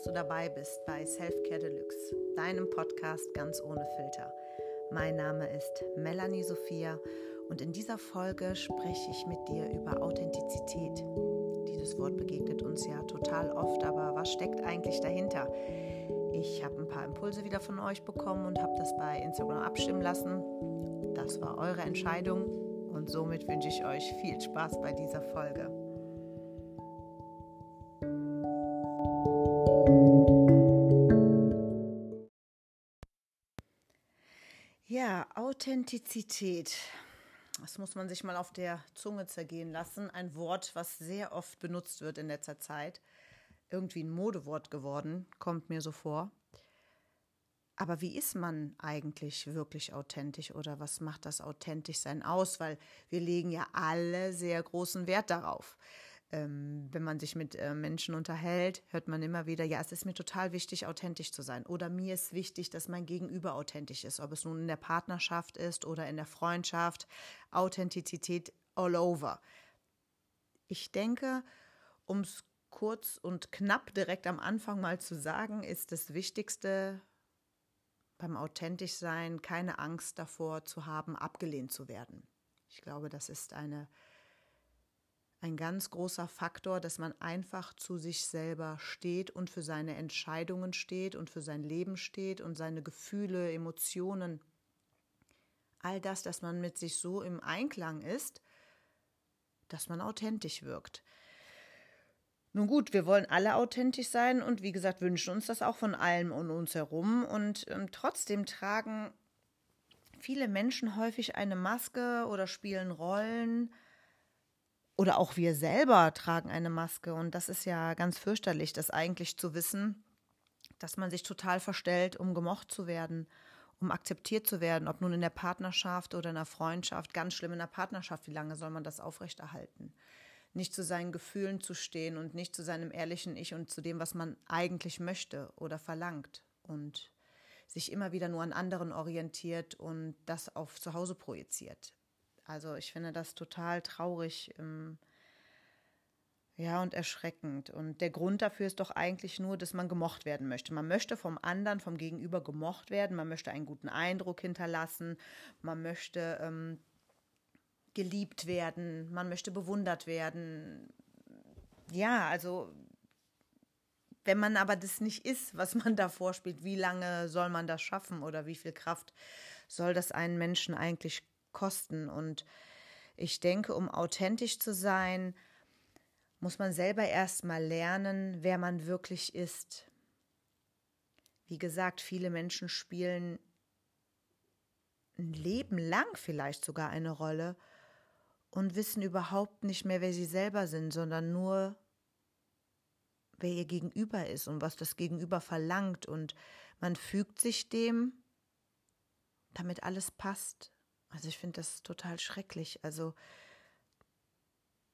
dass du dabei bist bei Selfcare Deluxe, deinem Podcast ganz ohne Filter. Mein Name ist Melanie Sophia und in dieser Folge spreche ich mit dir über Authentizität. Dieses Wort begegnet uns ja total oft, aber was steckt eigentlich dahinter? Ich habe ein paar Impulse wieder von euch bekommen und habe das bei Instagram abstimmen lassen. Das war eure Entscheidung und somit wünsche ich euch viel Spaß bei dieser Folge. Authentizität. Das muss man sich mal auf der Zunge zergehen lassen. Ein Wort, was sehr oft benutzt wird in letzter Zeit. Irgendwie ein Modewort geworden, kommt mir so vor. Aber wie ist man eigentlich wirklich authentisch oder was macht das Authentischsein aus? Weil wir legen ja alle sehr großen Wert darauf ähm, wenn man sich mit äh, Menschen unterhält, hört man immer wieder, ja, es ist mir total wichtig, authentisch zu sein. Oder mir ist wichtig, dass mein Gegenüber authentisch ist. Ob es nun in der Partnerschaft ist oder in der Freundschaft. Authentizität all over. Ich denke, um es kurz und knapp direkt am Anfang mal zu sagen, ist das Wichtigste beim authentisch sein, keine Angst davor zu haben, abgelehnt zu werden. Ich glaube, das ist eine ein ganz großer Faktor, dass man einfach zu sich selber steht und für seine Entscheidungen steht und für sein Leben steht und seine Gefühle, Emotionen. All das, dass man mit sich so im Einklang ist, dass man authentisch wirkt. Nun gut, wir wollen alle authentisch sein und wie gesagt, wünschen uns das auch von allem um uns herum. Und ähm, trotzdem tragen viele Menschen häufig eine Maske oder spielen Rollen, oder auch wir selber tragen eine Maske. Und das ist ja ganz fürchterlich, das eigentlich zu wissen, dass man sich total verstellt, um gemocht zu werden, um akzeptiert zu werden, ob nun in der Partnerschaft oder in der Freundschaft. Ganz schlimm in der Partnerschaft, wie lange soll man das aufrechterhalten? Nicht zu seinen Gefühlen zu stehen und nicht zu seinem ehrlichen Ich und zu dem, was man eigentlich möchte oder verlangt. Und sich immer wieder nur an anderen orientiert und das auf zu Hause projiziert. Also ich finde das total traurig. Ähm, ja, und erschreckend. Und der Grund dafür ist doch eigentlich nur, dass man gemocht werden möchte. Man möchte vom anderen, vom Gegenüber gemocht werden. Man möchte einen guten Eindruck hinterlassen. Man möchte ähm, geliebt werden. Man möchte bewundert werden. Ja, also wenn man aber das nicht ist, was man da vorspielt, wie lange soll man das schaffen oder wie viel Kraft soll das einen Menschen eigentlich kosten. Und ich denke, um authentisch zu sein, muss man selber erstmal lernen, wer man wirklich ist. Wie gesagt, viele Menschen spielen ein Leben lang vielleicht sogar eine Rolle und wissen überhaupt nicht mehr, wer sie selber sind, sondern nur, wer ihr Gegenüber ist und was das Gegenüber verlangt. Und man fügt sich dem, damit alles passt. Also ich finde das total schrecklich. Also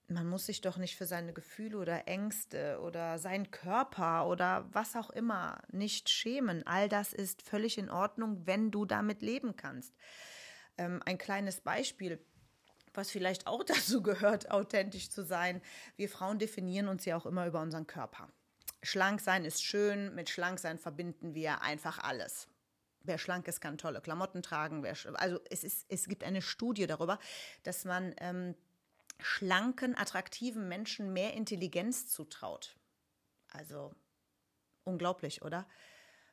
man muss sich doch nicht für seine Gefühle oder Ängste oder seinen Körper oder was auch immer nicht schämen. All das ist völlig in Ordnung, wenn du damit leben kannst. Ähm, ein kleines Beispiel was vielleicht auch dazu gehört, authentisch zu sein. Wir Frauen definieren uns ja auch immer über unseren Körper. Schlank sein ist schön, mit schlank sein verbinden wir einfach alles. Wer schlank ist, kann tolle Klamotten tragen. Also es, ist, es gibt eine Studie darüber, dass man ähm, schlanken, attraktiven Menschen mehr Intelligenz zutraut. Also unglaublich, oder?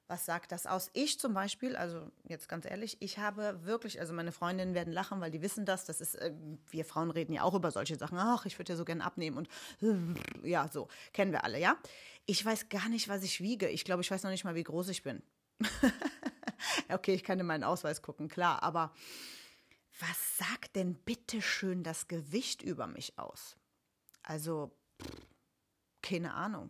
Was sagt das aus? Ich zum Beispiel, also jetzt ganz ehrlich, ich habe wirklich, also meine Freundinnen werden lachen, weil die wissen das. Das ist, äh, wir Frauen reden ja auch über solche Sachen. Ach, ich würde ja so gern abnehmen und äh, ja, so kennen wir alle, ja. Ich weiß gar nicht, was ich wiege. Ich glaube, ich weiß noch nicht mal, wie groß ich bin. okay, ich kann in meinen Ausweis gucken, klar, aber was sagt denn bitte schön das Gewicht über mich aus? Also, keine Ahnung.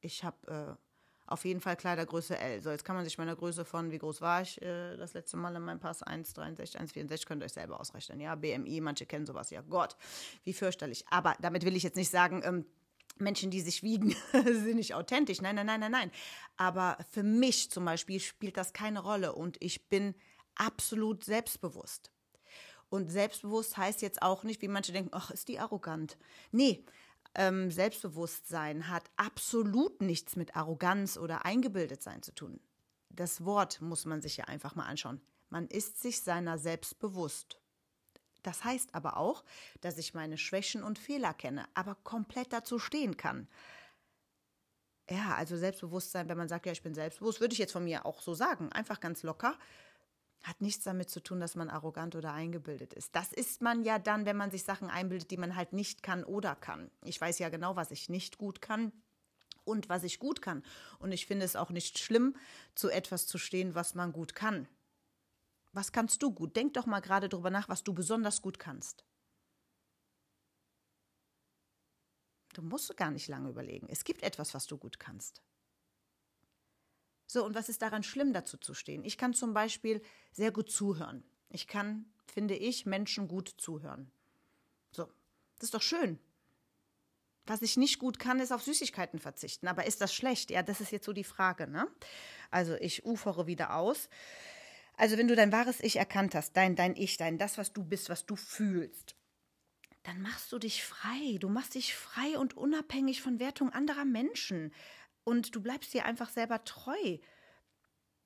Ich habe äh, auf jeden Fall Kleidergröße L. So, jetzt kann man sich meine Größe von, wie groß war ich äh, das letzte Mal in meinem Pass? 1,63, 1,64, könnt ihr euch selber ausrechnen. Ja, BMI, manche kennen sowas. Ja, Gott, wie fürchterlich. Aber damit will ich jetzt nicht sagen, ähm, Menschen, die sich wiegen, sind nicht authentisch. Nein, nein, nein, nein, nein. Aber für mich zum Beispiel spielt das keine Rolle und ich bin absolut selbstbewusst. Und selbstbewusst heißt jetzt auch nicht, wie manche denken, ach, ist die arrogant. Nee, Ähm, Selbstbewusstsein hat absolut nichts mit Arroganz oder Eingebildetsein zu tun. Das Wort muss man sich ja einfach mal anschauen. Man ist sich seiner selbst bewusst. Das heißt aber auch, dass ich meine Schwächen und Fehler kenne, aber komplett dazu stehen kann. Ja, also Selbstbewusstsein, wenn man sagt, ja, ich bin selbstbewusst, würde ich jetzt von mir auch so sagen, einfach ganz locker, hat nichts damit zu tun, dass man arrogant oder eingebildet ist. Das ist man ja dann, wenn man sich Sachen einbildet, die man halt nicht kann oder kann. Ich weiß ja genau, was ich nicht gut kann und was ich gut kann. Und ich finde es auch nicht schlimm, zu etwas zu stehen, was man gut kann. Was kannst du gut? Denk doch mal gerade darüber nach, was du besonders gut kannst. Du musst gar nicht lange überlegen. Es gibt etwas, was du gut kannst. So, und was ist daran schlimm, dazu zu stehen? Ich kann zum Beispiel sehr gut zuhören. Ich kann, finde ich, Menschen gut zuhören. So, das ist doch schön. Was ich nicht gut kann, ist auf Süßigkeiten verzichten. Aber ist das schlecht? Ja, das ist jetzt so die Frage. Ne? Also ich ufere wieder aus. Also wenn du dein wahres Ich erkannt hast, dein, dein Ich, dein das, was du bist, was du fühlst, dann machst du dich frei. Du machst dich frei und unabhängig von Wertung anderer Menschen. Und du bleibst dir einfach selber treu.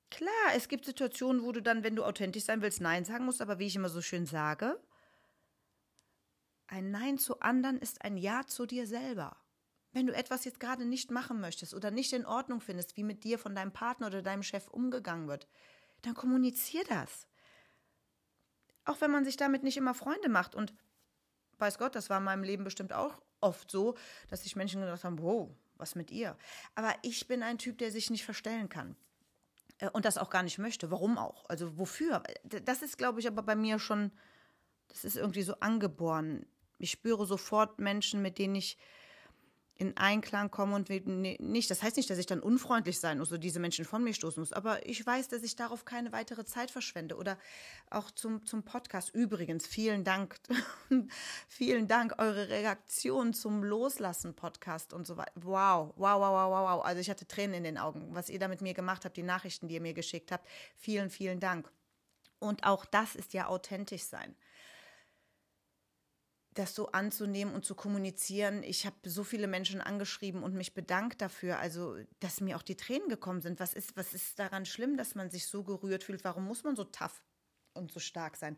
Klar, es gibt Situationen, wo du dann, wenn du authentisch sein willst, Nein sagen musst, aber wie ich immer so schön sage, ein Nein zu anderen ist ein Ja zu dir selber. Wenn du etwas jetzt gerade nicht machen möchtest oder nicht in Ordnung findest, wie mit dir von deinem Partner oder deinem Chef umgegangen wird, dann kommunizier das. Auch wenn man sich damit nicht immer Freunde macht. Und weiß Gott, das war in meinem Leben bestimmt auch oft so, dass sich Menschen gedacht haben, wow, was mit ihr? Aber ich bin ein Typ, der sich nicht verstellen kann. Äh, und das auch gar nicht möchte. Warum auch? Also wofür? Das ist, glaube ich, aber bei mir schon, das ist irgendwie so angeboren. Ich spüre sofort Menschen, mit denen ich in Einklang komme und nicht. Das heißt nicht, dass ich dann unfreundlich sein muss oder diese Menschen von mir stoßen muss, aber ich weiß, dass ich darauf keine weitere Zeit verschwende. Oder auch zum, zum Podcast. Übrigens, vielen Dank, vielen Dank, eure Reaktion zum Loslassen-Podcast und so weiter. Wow, wow, wow, wow, wow. Also ich hatte Tränen in den Augen, was ihr da mit mir gemacht habt, die Nachrichten, die ihr mir geschickt habt. Vielen, vielen Dank. Und auch das ist ja authentisch sein das so anzunehmen und zu kommunizieren. Ich habe so viele Menschen angeschrieben und mich bedankt dafür, also dass mir auch die Tränen gekommen sind. Was ist, was ist daran schlimm, dass man sich so gerührt fühlt? Warum muss man so tough und so stark sein?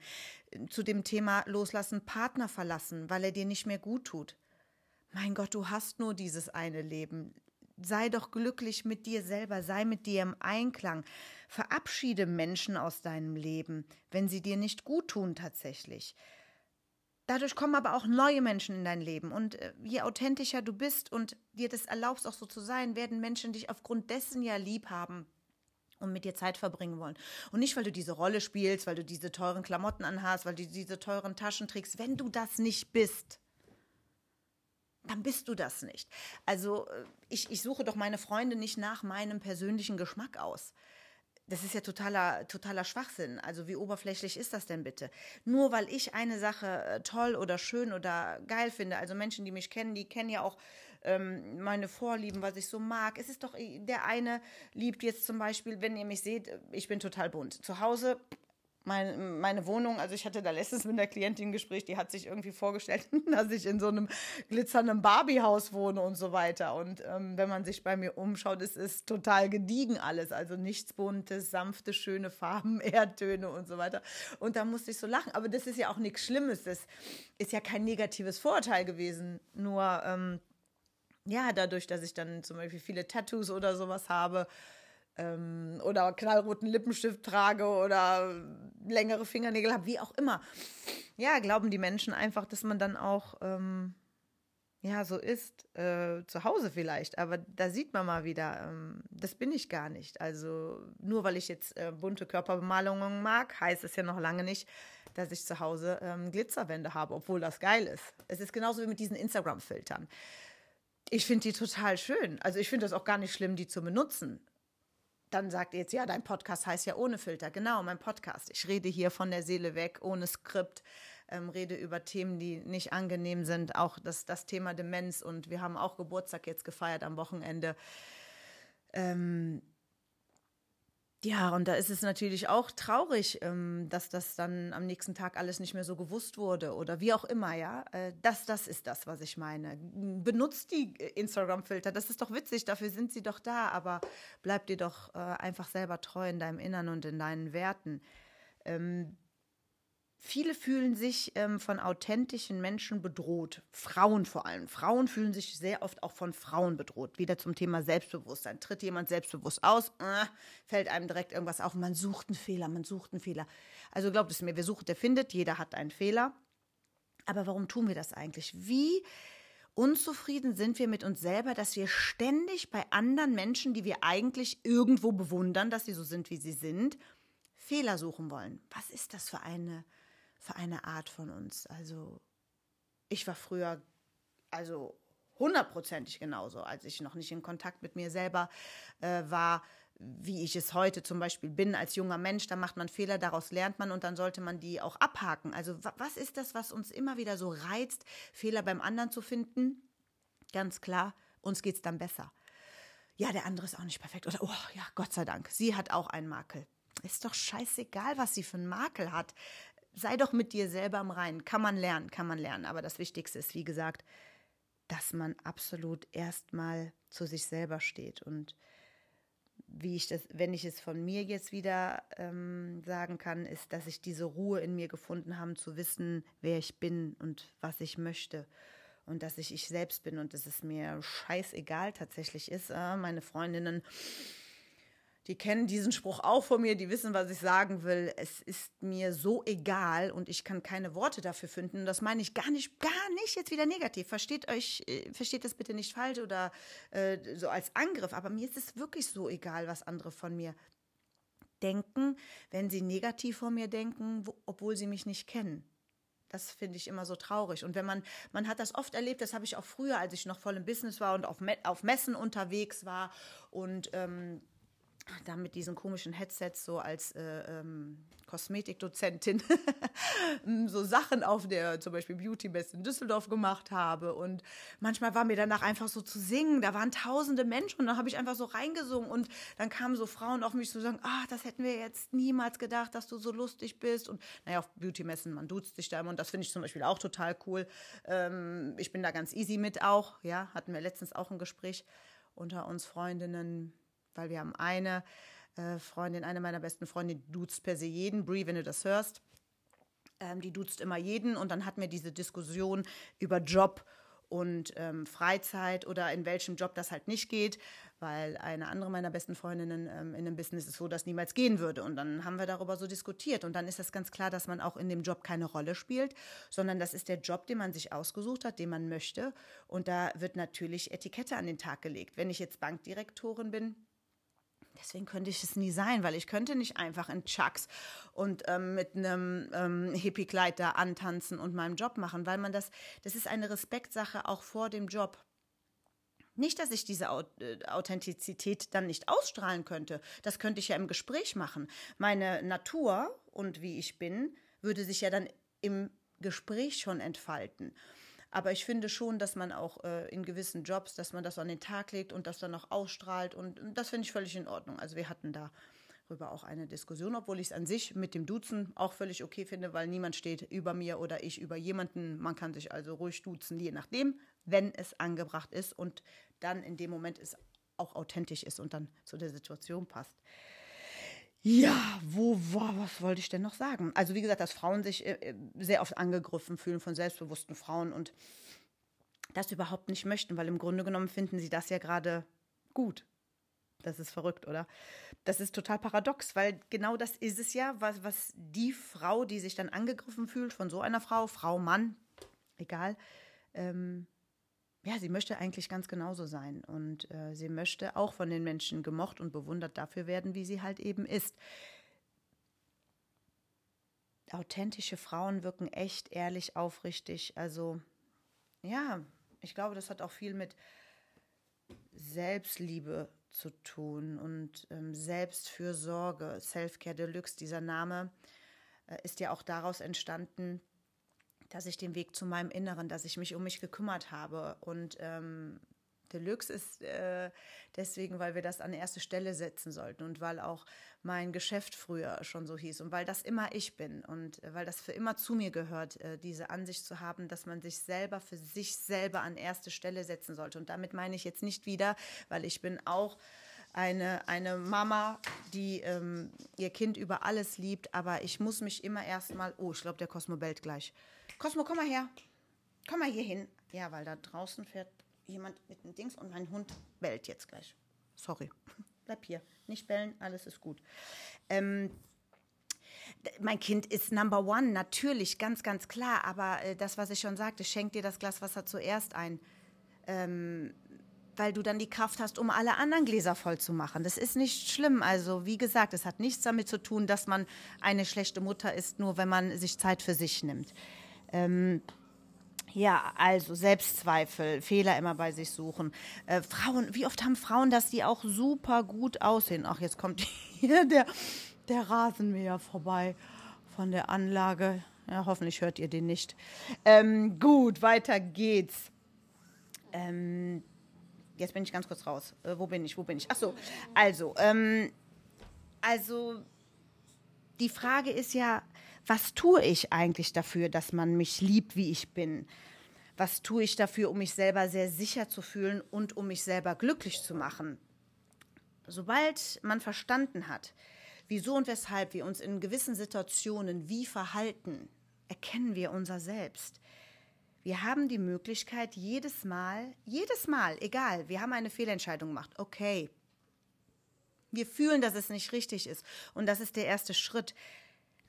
Zu dem Thema Loslassen, Partner verlassen, weil er dir nicht mehr gut tut. Mein Gott, du hast nur dieses eine Leben. Sei doch glücklich mit dir selber, sei mit dir im Einklang. Verabschiede Menschen aus deinem Leben, wenn sie dir nicht gut tun tatsächlich. Dadurch kommen aber auch neue Menschen in dein Leben. Und äh, je authentischer du bist und dir das erlaubst, auch so zu sein, werden Menschen dich aufgrund dessen ja lieb haben und mit dir Zeit verbringen wollen. Und nicht, weil du diese Rolle spielst, weil du diese teuren Klamotten anhast, weil du diese teuren Taschen trägst. Wenn du das nicht bist, dann bist du das nicht. Also äh, ich, ich suche doch meine Freunde nicht nach meinem persönlichen Geschmack aus. Das ist ja totaler, totaler Schwachsinn. Also wie oberflächlich ist das denn bitte? Nur weil ich eine Sache äh, toll oder schön oder geil finde, also Menschen, die mich kennen, die kennen ja auch ähm, meine Vorlieben, was ich so mag. Es ist doch, äh, der eine liebt jetzt zum Beispiel, wenn ihr mich seht, ich bin total bunt. Zu Hause meine, meine Wohnung, also ich hatte da letztens mit einer Klientin ein Gespräch, die hat sich irgendwie vorgestellt, dass ich in so einem glitzernden Barbiehaus wohne und so weiter. Und ähm, wenn man sich bei mir umschaut, es ist total gediegen alles. Also nichts Buntes, sanfte, schöne Farben, Erdtöne und so weiter. Und da musste ich so lachen. Aber das ist ja auch nichts Schlimmes. Das ist ja kein negatives Vorurteil gewesen. Nur, ähm, ja, dadurch, dass ich dann zum Beispiel viele Tattoos oder sowas habe, ähm, oder knallroten Lippenstift trage oder längere Fingernägel habe, wie auch immer. Ja, glauben die Menschen einfach, dass man dann auch ähm, ja so ist, äh, zu Hause vielleicht. Aber da sieht man mal wieder, ähm, das bin ich gar nicht. Also nur weil ich jetzt äh, bunte Körperbemalungen mag, heißt es ja noch lange nicht, dass ich zu Hause ähm, Glitzerwände habe, obwohl das geil ist. Es ist genauso wie mit diesen Instagram-Filtern. Ich finde die total schön. Also ich finde das auch gar nicht schlimm, die zu benutzen dann sagt ihr jetzt, ja, dein Podcast heißt ja ohne Filter. Genau, mein Podcast. Ich rede hier von der Seele weg, ohne Skript, ähm, rede über Themen, die nicht angenehm sind. Auch das, das Thema Demenz und wir haben auch Geburtstag jetzt gefeiert am Wochenende. Ähm, Ja, und da ist es natürlich auch traurig, ähm, dass das dann am nächsten Tag alles nicht mehr so gewusst wurde oder wie auch immer, ja. Äh, das, das ist das, was ich meine. Benutzt die Instagram-Filter, das ist doch witzig, dafür sind sie doch da, aber bleib dir doch äh, einfach selber treu in deinem Innern und in deinen Werten. Viele fühlen sich ähm, von authentischen Menschen bedroht. Frauen vor allem. Frauen fühlen sich sehr oft auch von Frauen bedroht. Wieder zum Thema Selbstbewusstsein. Tritt jemand selbstbewusst aus, äh, fällt einem direkt irgendwas auf. Man sucht einen Fehler, man sucht einen Fehler. Also glaubt es mir, wer sucht, der findet. Jeder hat einen Fehler. Aber warum tun wir das eigentlich? Wie unzufrieden sind wir mit uns selber, dass wir ständig bei anderen Menschen, die wir eigentlich irgendwo bewundern, dass sie so sind, wie sie sind, Fehler suchen wollen? Was ist das für eine für eine Art von uns. Also ich war früher, also hundertprozentig genauso, als ich noch nicht in Kontakt mit mir selber äh, war, wie ich es heute zum Beispiel bin als junger Mensch. Da macht man Fehler, daraus lernt man und dann sollte man die auch abhaken. Also was ist das, was uns immer wieder so reizt, Fehler beim anderen zu finden? Ganz klar, uns geht es dann besser. Ja, der andere ist auch nicht perfekt. Oder, oh ja, Gott sei Dank, sie hat auch einen Makel. Ist doch scheißegal, was sie für einen Makel hat sei doch mit dir selber im Reinen. Kann man lernen, kann man lernen. Aber das Wichtigste ist, wie gesagt, dass man absolut erstmal zu sich selber steht. Und wie ich das, wenn ich es von mir jetzt wieder ähm, sagen kann, ist, dass ich diese Ruhe in mir gefunden habe, zu wissen, wer ich bin und was ich möchte. Und dass ich ich selbst bin und dass es mir scheißegal tatsächlich ist. Äh, meine Freundinnen die kennen diesen Spruch auch von mir, die wissen, was ich sagen will. Es ist mir so egal und ich kann keine Worte dafür finden. Das meine ich gar nicht, gar nicht jetzt wieder negativ. Versteht euch, äh, versteht das bitte nicht falsch oder äh, so als Angriff. Aber mir ist es wirklich so egal, was andere von mir denken, wenn sie negativ von mir denken, wo, obwohl sie mich nicht kennen. Das finde ich immer so traurig. Und wenn man, man hat das oft erlebt, das habe ich auch früher, als ich noch voll im Business war und auf, auf Messen unterwegs war und ähm, da mit diesen komischen Headsets so als äh, ähm, Kosmetikdozentin so Sachen auf der zum Beispiel Beauty Best in Düsseldorf gemacht habe. Und manchmal war mir danach einfach so zu singen, da waren tausende Menschen und dann habe ich einfach so reingesungen. Und dann kamen so Frauen auf mich zu sagen, ah, das hätten wir jetzt niemals gedacht, dass du so lustig bist. Und naja, auf Beauty Messen, man duzt sich da immer. Und das finde ich zum Beispiel auch total cool. Ähm, ich bin da ganz easy mit auch, ja, hatten wir letztens auch ein Gespräch unter uns Freundinnen, weil wir haben eine äh, Freundin, eine meiner besten Freundinnen, die duzt per se jeden. Brie, wenn du das hörst, ähm, die duzt immer jeden. Und dann hatten wir diese Diskussion über Job und ähm, Freizeit oder in welchem Job das halt nicht geht, weil eine andere meiner besten Freundinnen ähm, in einem Business ist so, dass niemals gehen würde. Und dann haben wir darüber so diskutiert. Und dann ist es ganz klar, dass man auch in dem Job keine Rolle spielt, sondern das ist der Job, den man sich ausgesucht hat, den man möchte. Und da wird natürlich Etikette an den Tag gelegt. Wenn ich jetzt Bankdirektorin bin, Deswegen könnte ich es nie sein, weil ich könnte nicht einfach in Chucks und ähm, mit einem ähm, Hippie-Kleid da antanzen und meinen Job machen, weil man das, das ist eine Respektsache auch vor dem Job. Nicht, dass ich diese äh, Authentizität dann nicht ausstrahlen könnte. Das könnte ich ja im Gespräch machen. Meine Natur und wie ich bin, würde sich ja dann im Gespräch schon entfalten. Aber ich finde schon, dass man auch äh, in gewissen Jobs, dass man das an den Tag legt und das dann auch ausstrahlt. Und, das finde ich völlig in Ordnung. Also wir hatten darüber auch eine Diskussion, obwohl ich es an sich mit dem Duzen auch völlig okay finde, weil niemand steht über mir oder ich über jemanden. Man kann sich also ruhig duzen, je nachdem, wenn es angebracht ist und dann in dem Moment es auch authentisch ist und dann zu der Situation passt. Ja, wo war, was wollte ich denn noch sagen? Also wie gesagt, dass Frauen sich äh, äh, sehr oft angegriffen fühlen von selbstbewussten Frauen und das überhaupt nicht möchten, weil im Grunde genommen finden sie das ja gerade gut. Das ist verrückt, oder? Das ist total paradox, weil genau das ist es ja, was, was die Frau, die sich dann angegriffen fühlt von so einer Frau, Frau, Mann, egal, ähm, ja, sie möchte eigentlich ganz genauso sein und äh, sie möchte auch von den Menschen gemocht und bewundert dafür werden, wie sie halt eben ist. Authentische Frauen wirken echt ehrlich, aufrichtig. Also ja, ich glaube, das hat auch viel mit Selbstliebe zu tun und ähm, Selbstfürsorge. Selfcare Deluxe, dieser Name äh, ist ja auch daraus entstanden, dass ich den Weg zu meinem Inneren, dass ich mich um mich gekümmert habe und ähm, Deluxe ist äh, deswegen, weil wir das an erste Stelle setzen sollten und weil auch mein Geschäft früher schon so hieß und weil das immer ich bin und äh, weil das für immer zu mir gehört, äh, diese Ansicht zu haben, dass man sich selber für sich selber an erste Stelle setzen sollte. Und damit meine ich jetzt nicht wieder, weil ich bin auch eine, eine Mama, die ähm, ihr Kind über alles liebt, aber ich muss mich immer erstmal, oh, ich glaube, der Cosmo bellt gleich. Cosmo, komm mal her. Komm mal hier hin. Ja, weil da draußen fährt jemand mit dem Dings und mein Hund bellt jetzt gleich. Sorry. Bleib hier. Nicht bellen, alles ist gut. Ähm, mein Kind ist Number One, natürlich, ganz, ganz klar. Aber äh, das, was ich schon sagte, schenk dir das Glas Wasser zuerst ein. Ähm, weil du dann die Kraft hast, um alle anderen Gläser voll zu machen. Das ist nicht schlimm. Also wie gesagt, es hat nichts damit zu tun, dass man eine schlechte Mutter ist, nur wenn man sich Zeit für sich nimmt. Ähm, ja, also Selbstzweifel, Fehler immer bei sich suchen. Äh, Frauen, wie oft haben Frauen das, die auch super gut aussehen? Ach, jetzt kommt hier der, der Rasenmäher vorbei von der Anlage. Ja, hoffentlich hört ihr den nicht. Ähm, gut, weiter geht's. Ähm, jetzt bin ich ganz kurz raus. Äh, wo bin ich? Wo bin ich? Ach so, also, ähm, also die Frage ist ja, was tue ich eigentlich dafür, dass man mich liebt, wie ich bin? Was tue ich dafür, um mich selber sehr sicher zu fühlen und um mich selber glücklich zu machen? Sobald man verstanden hat, wieso und weshalb wir uns in gewissen Situationen wie verhalten, erkennen wir unser Selbst. Wir haben die Möglichkeit, jedes Mal, jedes Mal, egal, wir haben eine Fehlentscheidung gemacht, okay. Wir fühlen, dass es nicht richtig ist. Und das ist der erste Schritt.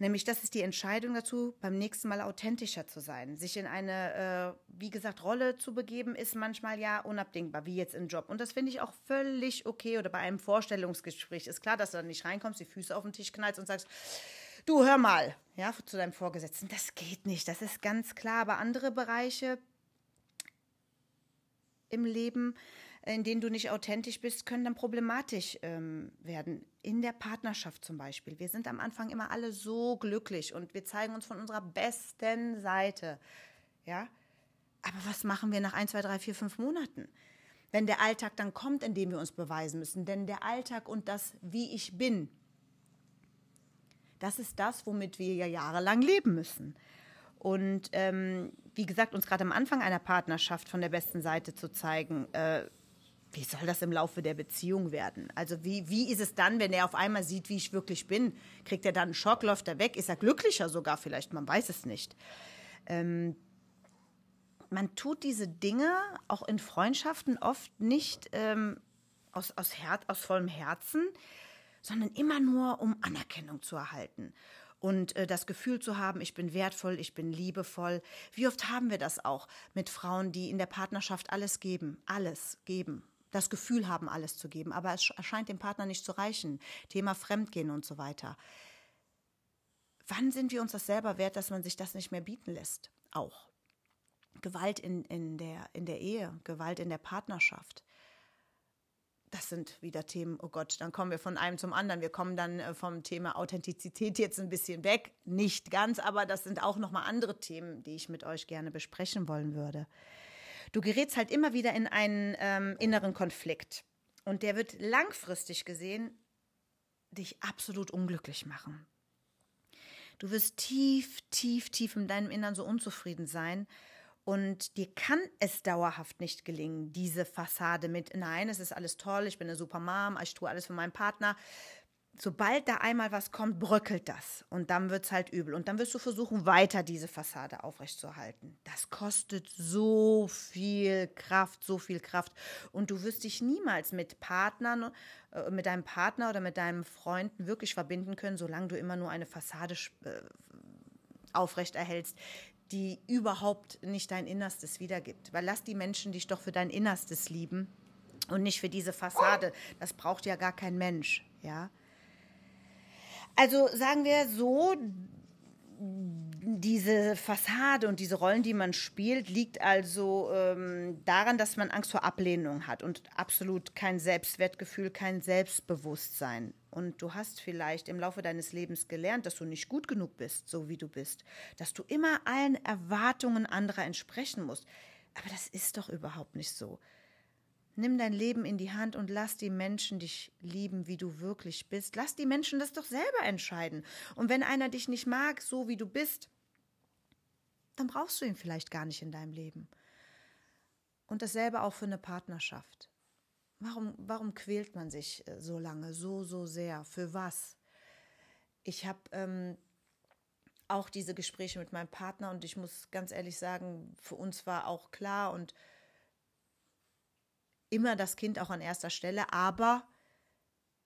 Nämlich, das ist die Entscheidung dazu, beim nächsten Mal authentischer zu sein. Sich in eine, äh, wie gesagt, Rolle zu begeben, ist manchmal ja unabdingbar, wie jetzt im Job. Und das finde ich auch völlig okay. Oder bei einem Vorstellungsgespräch ist klar, dass du dann nicht reinkommst, die Füße auf den Tisch knallst und sagst, du hör mal, ja, zu deinem Vorgesetzten, das geht nicht, das ist ganz klar. Aber andere Bereiche im Leben, in denen du nicht authentisch bist, können dann problematisch ähm, werden. In der Partnerschaft zum Beispiel. Wir sind am Anfang immer alle so glücklich und wir zeigen uns von unserer besten Seite. Ja, aber was machen wir nach ein, zwei, drei, vier, fünf Monaten? Wenn der Alltag dann kommt, in dem wir uns beweisen müssen. Denn der Alltag und das, wie ich bin, das ist das, womit wir ja jahrelang leben müssen. Und ähm, wie gesagt, uns gerade am Anfang einer Partnerschaft von der besten Seite zu zeigen, äh, wie soll das im Laufe der Beziehung werden? Also wie, wie ist es dann, wenn er auf einmal sieht, wie ich wirklich bin? Kriegt er dann einen Schock, läuft er weg? Ist er glücklicher sogar vielleicht? Man weiß es nicht. Ähm, man tut diese Dinge auch in Freundschaften oft nicht ähm, aus, aus, Her aus vollem Herzen, sondern immer nur, um Anerkennung zu erhalten und äh, das Gefühl zu haben, ich bin wertvoll, ich bin liebevoll. Wie oft haben wir das auch mit Frauen, die in der Partnerschaft alles geben, alles geben, das Gefühl haben, alles zu geben, aber es erscheint dem Partner nicht zu reichen. Thema Fremdgehen und so weiter. Wann sind wir uns das selber wert, dass man sich das nicht mehr bieten lässt? Auch. Gewalt in, in, der, in der Ehe, Gewalt in der Partnerschaft das sind wieder Themen, oh Gott, dann kommen wir von einem zum anderen. Wir kommen dann äh, vom Thema Authentizität jetzt ein bisschen weg. Nicht ganz, aber das sind auch nochmal andere Themen, die ich mit euch gerne besprechen wollen würde. Du gerätst halt immer wieder in einen ähm, inneren Konflikt. Und der wird langfristig gesehen dich absolut unglücklich machen. Du wirst tief, tief, tief in deinem Innern so unzufrieden sein und dir kann es dauerhaft nicht gelingen, diese Fassade mit, nein, es ist alles toll, ich bin eine super Mom, ich tue alles für meinen Partner. Sobald da einmal was kommt, bröckelt das. Und dann wird es halt übel. Und dann wirst du versuchen, weiter diese Fassade aufrechtzuerhalten. Das kostet so viel Kraft, so viel Kraft. Und du wirst dich niemals mit Partnern, äh, mit deinem Partner oder mit deinem Freunden wirklich verbinden können, solange du immer nur eine Fassade äh, aufrechterhältst, die überhaupt nicht dein Innerstes wiedergibt. Weil lass die Menschen dich doch für dein Innerstes lieben und nicht für diese Fassade. Das braucht ja gar kein Mensch, ja. Also sagen wir so, diese Fassade und diese Rollen, die man spielt, liegt also ähm, daran, dass man Angst vor Ablehnung hat und absolut kein Selbstwertgefühl, kein Selbstbewusstsein. Und du hast vielleicht im Laufe deines Lebens gelernt, dass du nicht gut genug bist, so wie du bist, dass du immer allen Erwartungen anderer entsprechen musst. Aber das ist doch überhaupt nicht so. Nimm dein Leben in die Hand und lass die Menschen dich lieben, wie du wirklich bist. Lass die Menschen das doch selber entscheiden. Und wenn einer dich nicht mag, so wie du bist, dann brauchst du ihn vielleicht gar nicht in deinem Leben. Und dasselbe auch für eine Partnerschaft. Warum, warum quält man sich äh, so lange, so, so sehr? Für was? Ich habe ähm, auch diese Gespräche mit meinem Partner und ich muss ganz ehrlich sagen, für uns war auch klar und immer das Kind auch an erster Stelle, aber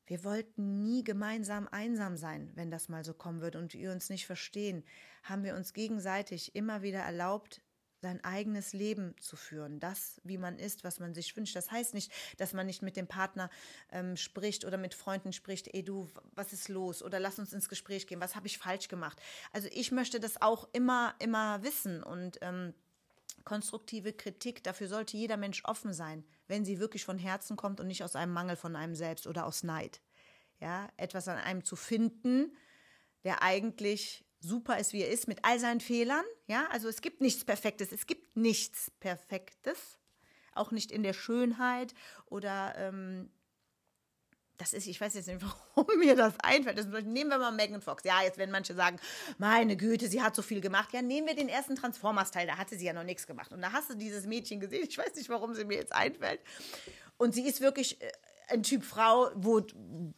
wir wollten nie gemeinsam einsam sein, wenn das mal so kommen würde und wir uns nicht verstehen, haben wir uns gegenseitig immer wieder erlaubt, sein eigenes Leben zu führen, das, wie man ist, was man sich wünscht. Das heißt nicht, dass man nicht mit dem Partner ähm, spricht oder mit Freunden spricht, ey du, was ist los? Oder lass uns ins Gespräch gehen, was habe ich falsch gemacht? Also ich möchte das auch immer, immer wissen und ähm, konstruktive Kritik, dafür sollte jeder Mensch offen sein, wenn sie wirklich von Herzen kommt und nicht aus einem Mangel von einem selbst oder aus Neid. Ja, etwas an einem zu finden, der eigentlich super ist, wie er ist, mit all seinen Fehlern. Ja, also es gibt nichts Perfektes. Es gibt nichts Perfektes. Auch nicht in der Schönheit oder ähm, das ist, ich weiß jetzt nicht, warum mir das einfällt. Das, nehmen wir mal Megan Fox. Ja, jetzt werden manche sagen, meine Güte, sie hat so viel gemacht. Ja, nehmen wir den ersten Transformers-Teil, da hatte sie ja noch nichts gemacht. Und da hast du dieses Mädchen gesehen. Ich weiß nicht, warum sie mir jetzt einfällt. Und sie ist wirklich äh, ein Typ Frau, wo,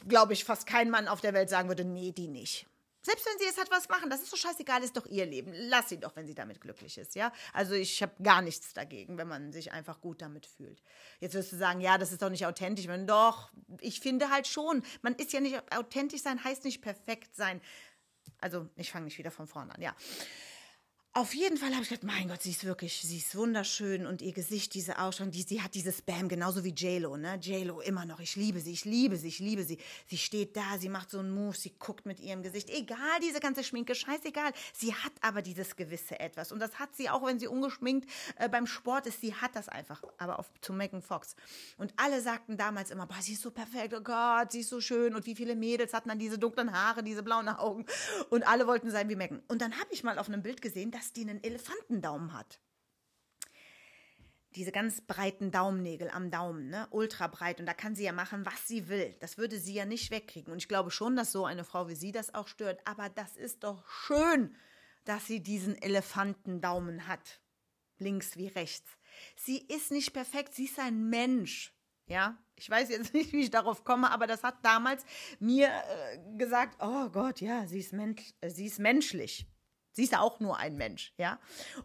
glaube ich, fast kein Mann auf der Welt sagen würde, nee, die nicht. Selbst wenn sie jetzt hat was machen, das ist so scheißegal, ist doch ihr Leben. Lass sie doch, wenn sie damit glücklich ist, ja? Also ich habe gar nichts dagegen, wenn man sich einfach gut damit fühlt. Jetzt wirst du sagen, ja, das ist doch nicht authentisch. Wenn doch, ich finde halt schon, man ist ja nicht authentisch sein, heißt nicht perfekt sein. Also ich fange nicht wieder von vorne an, ja. Auf jeden Fall habe ich gedacht, mein Gott, sie ist wirklich, sie ist wunderschön und ihr Gesicht, diese Ausstrahlung, die, sie hat dieses Bam, genauso wie JLo, ne? JLo immer noch, ich liebe sie, ich liebe sie, ich liebe sie. Sie steht da, sie macht so einen Move, sie guckt mit ihrem Gesicht, egal, diese ganze Schminke, scheißegal. Sie hat aber dieses gewisse Etwas und das hat sie auch, wenn sie ungeschminkt äh, beim Sport ist, sie hat das einfach, aber auf, zu Megan Fox. Und alle sagten damals immer, boah, sie ist so perfekt, oh Gott, sie ist so schön und wie viele Mädels hatten dann diese dunklen Haare, diese blauen Augen und alle wollten sein wie Megan. Und dann habe ich mal auf einem Bild gesehen, dass dass die einen Elefantendaumen hat. Diese ganz breiten Daumennägel am Daumen, ne? ultra breit. Und da kann sie ja machen, was sie will. Das würde sie ja nicht wegkriegen. Und ich glaube schon, dass so eine Frau wie sie das auch stört. Aber das ist doch schön, dass sie diesen Elefantendaumen hat. Links wie rechts. Sie ist nicht perfekt, sie ist ein Mensch. Ja, ich weiß jetzt nicht, wie ich darauf komme, aber das hat damals mir äh, gesagt, oh Gott, ja, sie ist, mensch, äh, sie ist menschlich. Sie ist auch nur ein Mensch, ja.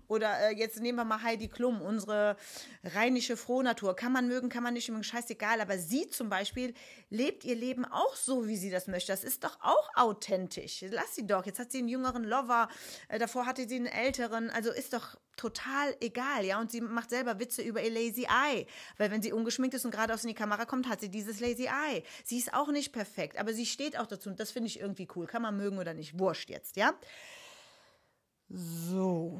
Oder äh, jetzt nehmen wir mal Heidi Klum, unsere rheinische Frohnatur. Kann man mögen, kann man nicht mögen, scheißegal. Aber sie zum Beispiel lebt ihr Leben auch so, wie sie das möchte. Das ist doch auch authentisch. Lass sie doch. Jetzt hat sie einen jüngeren Lover, äh, davor hatte sie einen älteren. Also ist doch total egal, ja. Und sie macht selber Witze über ihr Lazy Eye. Weil wenn sie ungeschminkt ist und geradeaus in die Kamera kommt, hat sie dieses Lazy Eye. Sie ist auch nicht perfekt, aber sie steht auch dazu. Und das finde ich irgendwie cool. Kann man mögen oder nicht. Wurscht jetzt, ja. So.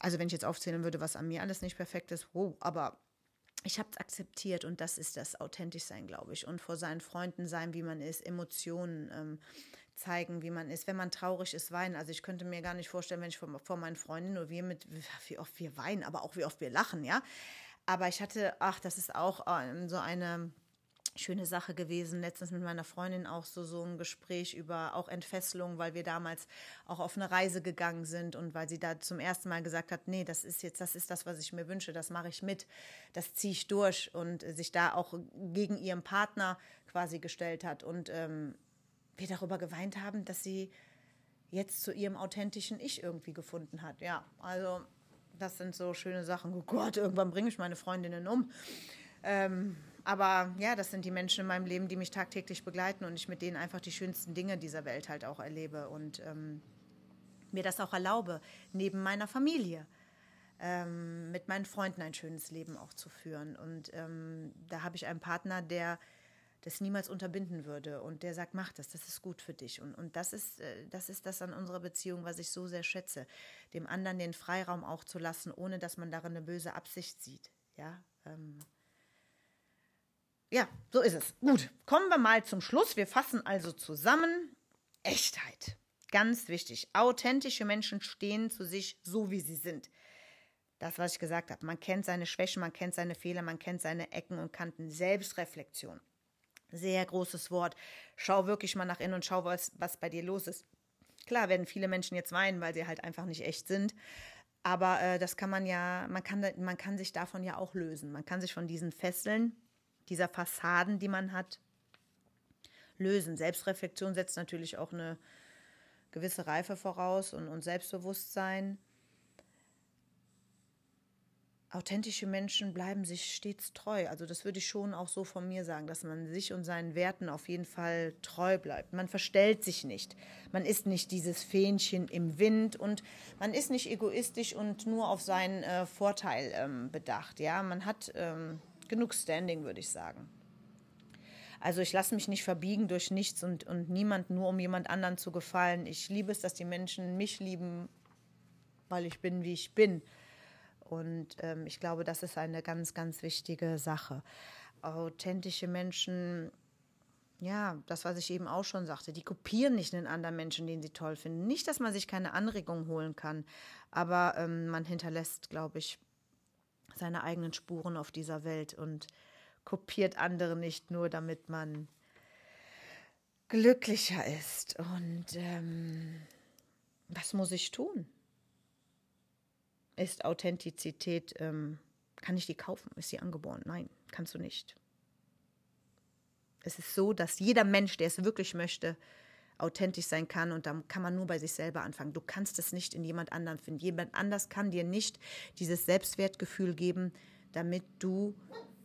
Also wenn ich jetzt aufzählen würde, was an mir alles nicht perfekt ist, wow, aber ich habe es akzeptiert und das ist das authentisch sein, glaube ich. Und vor seinen Freunden sein, wie man ist, Emotionen ähm, zeigen, wie man ist. Wenn man traurig ist, weinen. Also ich könnte mir gar nicht vorstellen, wenn ich vor, vor meinen Freunden nur wir mit, wie oft wir weinen, aber auch wie oft wir lachen, ja. Aber ich hatte, ach, das ist auch äh, so eine schöne Sache gewesen. Letztens mit meiner Freundin auch so, so ein Gespräch über auch Entfesselung, weil wir damals auch auf eine Reise gegangen sind und weil sie da zum ersten Mal gesagt hat, nee, das ist jetzt, das ist das, was ich mir wünsche, das mache ich mit, das ziehe ich durch und sich da auch gegen ihren Partner quasi gestellt hat und ähm, wir darüber geweint haben, dass sie jetzt zu ihrem authentischen Ich irgendwie gefunden hat. Ja, also das sind so schöne Sachen. Oh Gott, irgendwann bringe ich meine Freundinnen um. Ähm, aber ja, das sind die Menschen in meinem Leben, die mich tagtäglich begleiten und ich mit denen einfach die schönsten Dinge dieser Welt halt auch erlebe und ähm, mir das auch erlaube, neben meiner Familie ähm, mit meinen Freunden ein schönes Leben auch zu führen. Und ähm, da habe ich einen Partner, der das niemals unterbinden würde und der sagt, mach das, das ist gut für dich. Und, und das, ist, äh, das ist das an unserer Beziehung, was ich so sehr schätze, dem anderen den Freiraum auch zu lassen, ohne dass man darin eine böse Absicht sieht. Ja, ähm, ja, so ist es. Gut, kommen wir mal zum Schluss. Wir fassen also zusammen. Echtheit. Ganz wichtig. Authentische Menschen stehen zu sich so, wie sie sind. Das, was ich gesagt habe. Man kennt seine Schwächen, man kennt seine Fehler, man kennt seine Ecken und Kanten. Selbstreflexion. Sehr großes Wort. Schau wirklich mal nach innen und schau, was, was bei dir los ist. Klar werden viele Menschen jetzt weinen, weil sie halt einfach nicht echt sind. Aber äh, das kann man ja, man kann, man kann sich davon ja auch lösen. Man kann sich von diesen Fesseln, dieser Fassaden, die man hat, lösen. Selbstreflexion setzt natürlich auch eine gewisse Reife voraus und, und Selbstbewusstsein. Authentische Menschen bleiben sich stets treu. Also das würde ich schon auch so von mir sagen, dass man sich und seinen Werten auf jeden Fall treu bleibt. Man verstellt sich nicht. Man ist nicht dieses Fähnchen im Wind und man ist nicht egoistisch und nur auf seinen äh, Vorteil ähm, bedacht. Ja, man hat ähm, genug Standing, würde ich sagen. Also ich lasse mich nicht verbiegen durch nichts und, und niemand nur, um jemand anderen zu gefallen. Ich liebe es, dass die Menschen mich lieben, weil ich bin, wie ich bin. Und ähm, ich glaube, das ist eine ganz, ganz wichtige Sache. Authentische Menschen, ja, das, was ich eben auch schon sagte, die kopieren nicht einen anderen Menschen, den sie toll finden. Nicht, dass man sich keine Anregung holen kann, aber ähm, man hinterlässt, glaube ich, seine eigenen Spuren auf dieser Welt und kopiert andere nicht nur, damit man glücklicher ist. Und ähm, was muss ich tun? Ist Authentizität, ähm, kann ich die kaufen? Ist sie angeboren? Nein, kannst du nicht. Es ist so, dass jeder Mensch, der es wirklich möchte, authentisch sein kann und dann kann man nur bei sich selber anfangen. Du kannst es nicht in jemand anderen finden. Jemand anders kann dir nicht dieses Selbstwertgefühl geben, damit du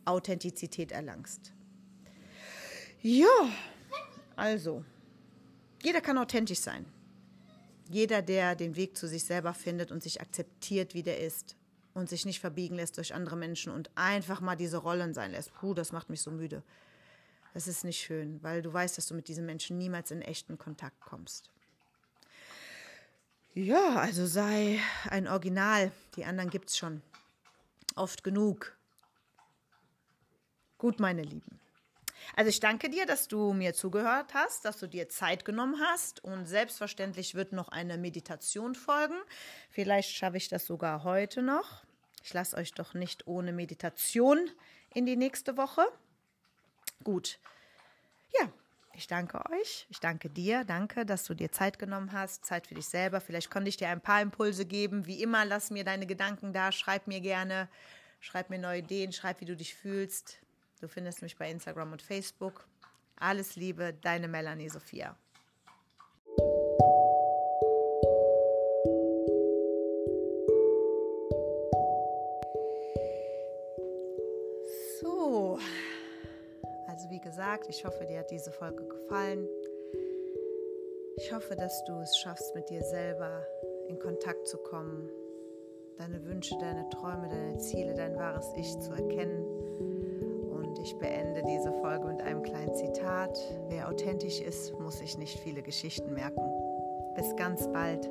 Authentizität erlangst. Ja, also, jeder kann authentisch sein. Jeder, der den Weg zu sich selber findet und sich akzeptiert, wie der ist und sich nicht verbiegen lässt durch andere Menschen und einfach mal diese Rollen sein lässt. Puh, das macht mich so müde. Das ist nicht schön, weil du weißt, dass du mit diesen Menschen niemals in echten Kontakt kommst. Ja, also sei ein Original. Die anderen gibt es schon. Oft genug. Gut, meine Lieben. Also ich danke dir, dass du mir zugehört hast, dass du dir Zeit genommen hast und selbstverständlich wird noch eine Meditation folgen. Vielleicht schaffe ich das sogar heute noch. Ich lasse euch doch nicht ohne Meditation in die nächste Woche. Gut. Ja, ich danke euch. Ich danke dir. Danke, dass du dir Zeit genommen hast. Zeit für dich selber. Vielleicht konnte ich dir ein paar Impulse geben. Wie immer, lass mir deine Gedanken da. Schreib mir gerne. Schreib mir neue Ideen. Schreib, wie du dich fühlst. Du findest mich bei Instagram und Facebook. Alles Liebe, deine Melanie Sophia. Gesagt, ich hoffe, dir hat diese Folge gefallen. Ich hoffe, dass du es schaffst, mit dir selber in Kontakt zu kommen, deine Wünsche, deine Träume, deine Ziele, dein wahres Ich zu erkennen ich beende diese Folge mit einem kleinen Zitat. Wer authentisch ist, muss sich nicht viele Geschichten merken. Bis ganz bald.